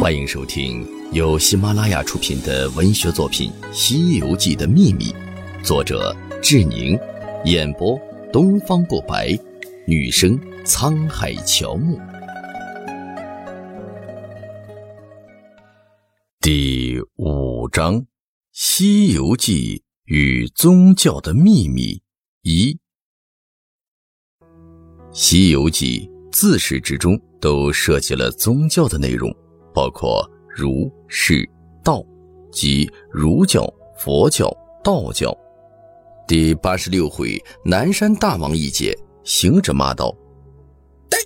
欢迎收听由喜马拉雅出品的文学作品《西游记的秘密》，作者志宁，演播东方不白，女生沧海乔木。第五章《西游记与宗教的秘密一》。《西游记》自始至终都涉及了宗教的内容。包括儒、释、道，即儒教、佛教、道教。第八十六回南山大王一节，行者骂道：“呆，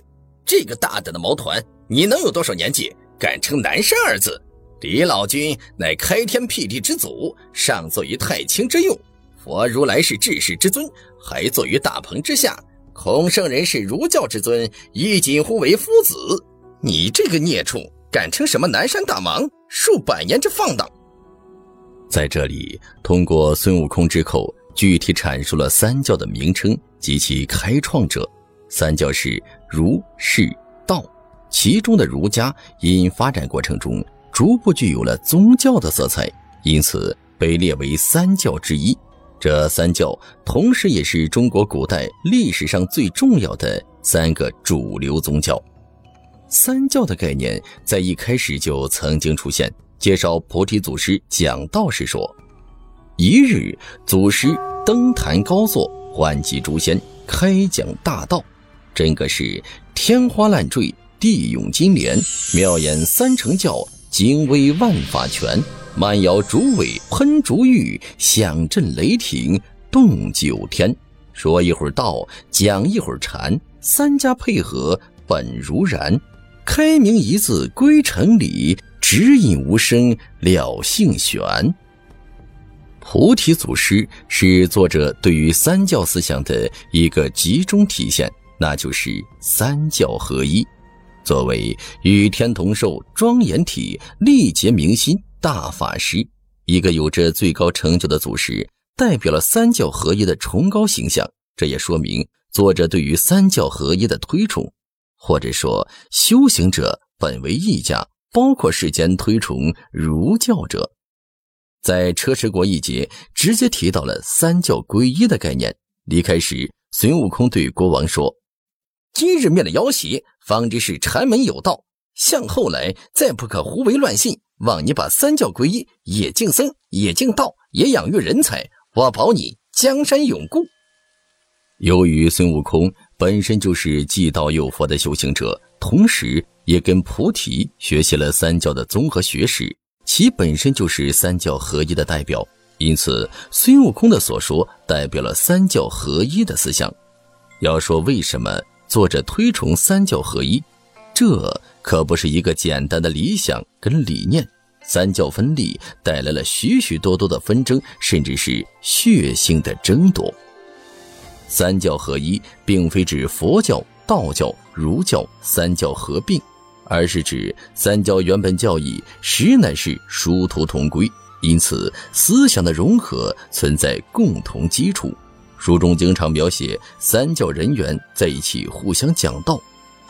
这个大胆的毛团，你能有多少年纪，敢称南山二字？李老君乃开天辟地之祖，上座于太清之用；佛如来是治世之尊，还坐于大鹏之下。孔圣人是儒教之尊，亦近乎为夫子。你这个孽畜！”敢称什么南山大王？数百年之放荡！在这里，通过孙悟空之口，具体阐述了三教的名称及其开创者。三教是儒、释、道，其中的儒家因发展过程中逐步具有了宗教的色彩，因此被列为三教之一。这三教同时也是中国古代历史上最重要的三个主流宗教。三教的概念在一开始就曾经出现。介绍菩提祖师讲道时说：“一日，祖师登坛高坐，唤集诸仙，开讲大道。真个是天花乱坠，地涌金莲，妙言三乘教，精微万法全。慢摇竹尾，喷竹玉，响震雷霆，动九天。说一会儿道，讲一会儿禅，三家配合，本如然。”开明一字归尘里，指引无声了性玄。菩提祖师是作者对于三教思想的一个集中体现，那就是三教合一。作为与天同寿、庄严体、力竭明心大法师，一个有着最高成就的祖师，代表了三教合一的崇高形象。这也说明作者对于三教合一的推崇。或者说，修行者本为一家，包括世间推崇儒教者，在车迟国一节直接提到了三教归一的概念。离开时，孙悟空对国王说：“今日灭了妖邪，方知是禅门有道。向后来再不可胡为乱信，望你把三教归一，也敬僧，也敬道，也养育人才。我保你江山永固。”由于孙悟空。本身就是既道又佛的修行者，同时也跟菩提学习了三教的综合学识，其本身就是三教合一的代表。因此，孙悟空的所说代表了三教合一的思想。要说为什么作者推崇三教合一，这可不是一个简单的理想跟理念。三教分立带来了许许多多的纷争，甚至是血腥的争夺。三教合一，并非指佛教、道教、儒教三教合并，而是指三教原本教义实乃是殊途同归，因此思想的融合存在共同基础。书中经常描写三教人员在一起互相讲道，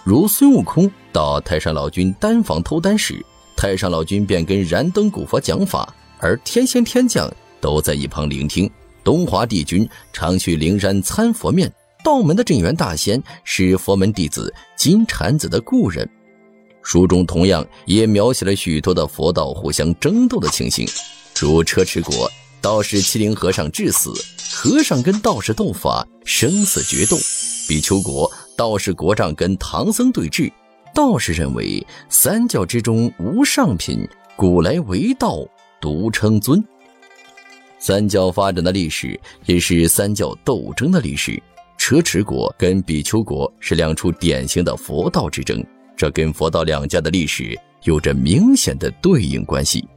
如孙悟空到太上老君丹房偷丹时，太上老君便跟燃灯古佛讲法，而天仙天将都在一旁聆听。东华帝君常去灵山参佛面，道门的镇元大仙是佛门弟子金蝉子的故人。书中同样也描写了许多的佛道互相争斗的情形，如车迟国道士欺凌和尚致死，和尚跟道士斗法，生死决斗；比丘国道士国丈跟唐僧对峙，道士认为三教之中无上品，古来唯道独称尊。三教发展的历史也是三教斗争的历史。车迟国跟比丘国是两处典型的佛道之争，这跟佛道两家的历史有着明显的对应关系。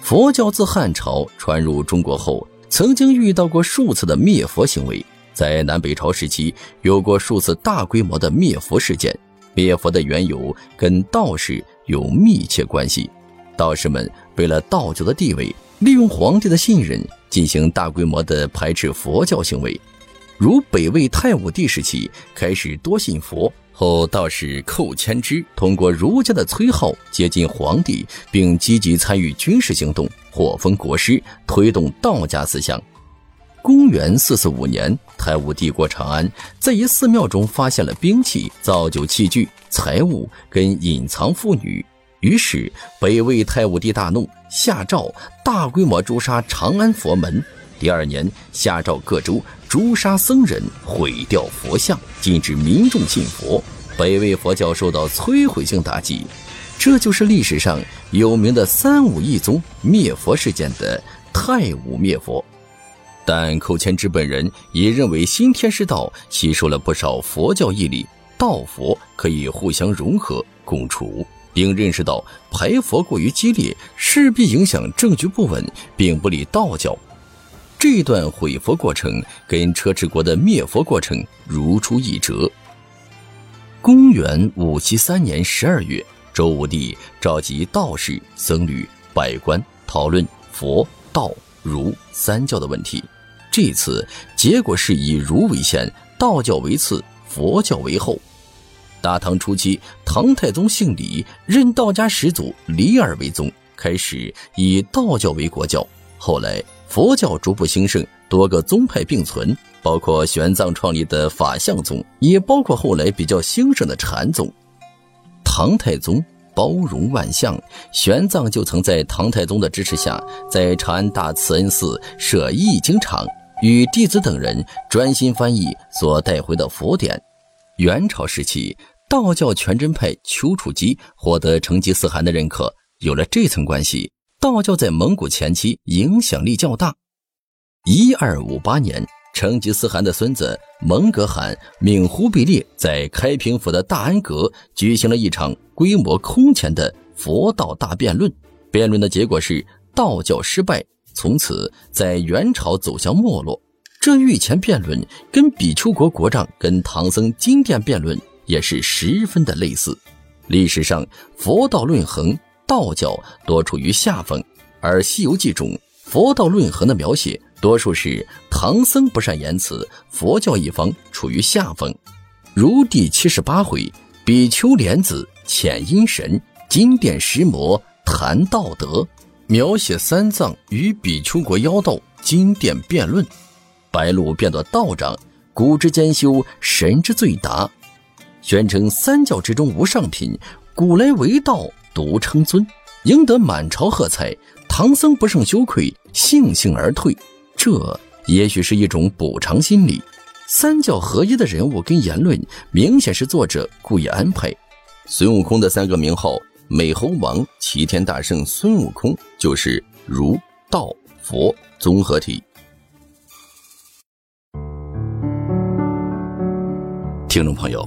佛教自汉朝传入中国后，曾经遇到过数次的灭佛行为，在南北朝时期有过数次大规模的灭佛事件。灭佛的缘由跟道士有密切关系，道士们为了道教的地位。利用皇帝的信任进行大规模的排斥佛教行为，如北魏太武帝时期开始多信佛，后道士寇谦之通过儒家的崔浩接近皇帝，并积极参与军事行动，获封国师，推动道家思想。公元四四五年，太武帝过长安，在一寺庙中发现了兵器、造酒器具、财物跟隐藏妇女，于是北魏太武帝大怒，下诏大规模诛杀长安佛门。第二年，下诏各州诛杀僧人，毁掉佛像，禁止民众信佛。北魏佛教受到摧毁性打击，这就是历史上有名的三武一宗灭佛事件的太武灭佛。但寇谦之本人也认为新天师道吸收了不少佛教义理，道佛可以互相融合共处，并认识到排佛过于激烈，势必影响政局不稳，并不利道教。这段毁佛过程跟车迟国的灭佛过程如出一辙。公元五七三年十二月，周武帝召集道士、僧侣、百官讨论佛道儒三教的问题。这次结果是以儒为先，道教为次，佛教为后。大唐初期，唐太宗姓李，任道家始祖李耳为宗，开始以道教为国教。后来。佛教逐步兴盛，多个宗派并存，包括玄奘创立的法相宗，也包括后来比较兴盛的禅宗。唐太宗包容万象，玄奘就曾在唐太宗的支持下，在长安大慈恩寺设译经场，与弟子等人专心翻译所带回的佛典。元朝时期，道教全真派丘处机获得成吉思汗的认可，有了这层关系。道教在蒙古前期影响力较大。一二五八年，成吉思汗的孙子蒙哥汗命忽必烈在开平府的大安阁举行了一场规模空前的佛道大辩论。辩论的结果是道教失败，从此在元朝走向没落。这御前辩论跟比丘国国丈跟唐僧金殿辩论也是十分的类似。历史上佛道论衡。道教多处于下风，而《西游记》中佛道论衡的描写多数是唐僧不善言辞，佛教一方处于下风。如第七十八回，比丘莲子遣阴神，金殿石魔谈道德，描写三藏与比丘国妖道金殿辩论，白鹿变作道长，古之兼修，神之最达，宣称三教之中无上品，古来为道。独称尊，赢得满朝喝彩。唐僧不胜羞愧，悻悻而退。这也许是一种补偿心理。三教合一的人物跟言论，明显是作者故意安排。孙悟空的三个名号：美猴王、齐天大圣孙悟空，就是儒、道、佛综合体。听众朋友，